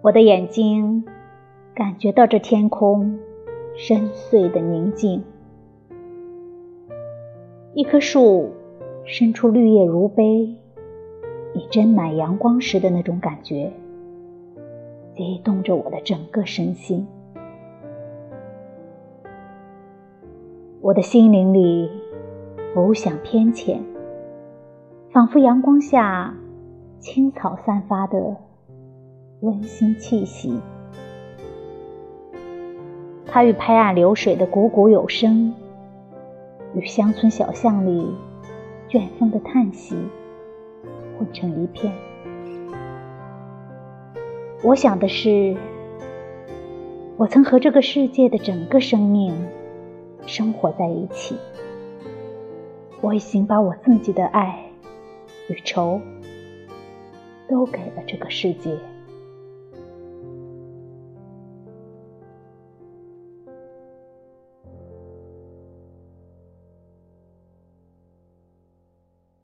我的眼睛感觉到这天空深邃的宁静。一棵树伸出绿叶如杯，以斟满阳光时的那种感觉，激动着我的整个身心。我的心灵里浮想翩跹，仿佛阳光下青草散发的温馨气息。它与拍岸流水的汩汩有声，与乡村小巷里卷风的叹息混成一片。我想的是，我曾和这个世界的整个生命生活在一起。我已经把我自己的爱与愁都给了这个世界。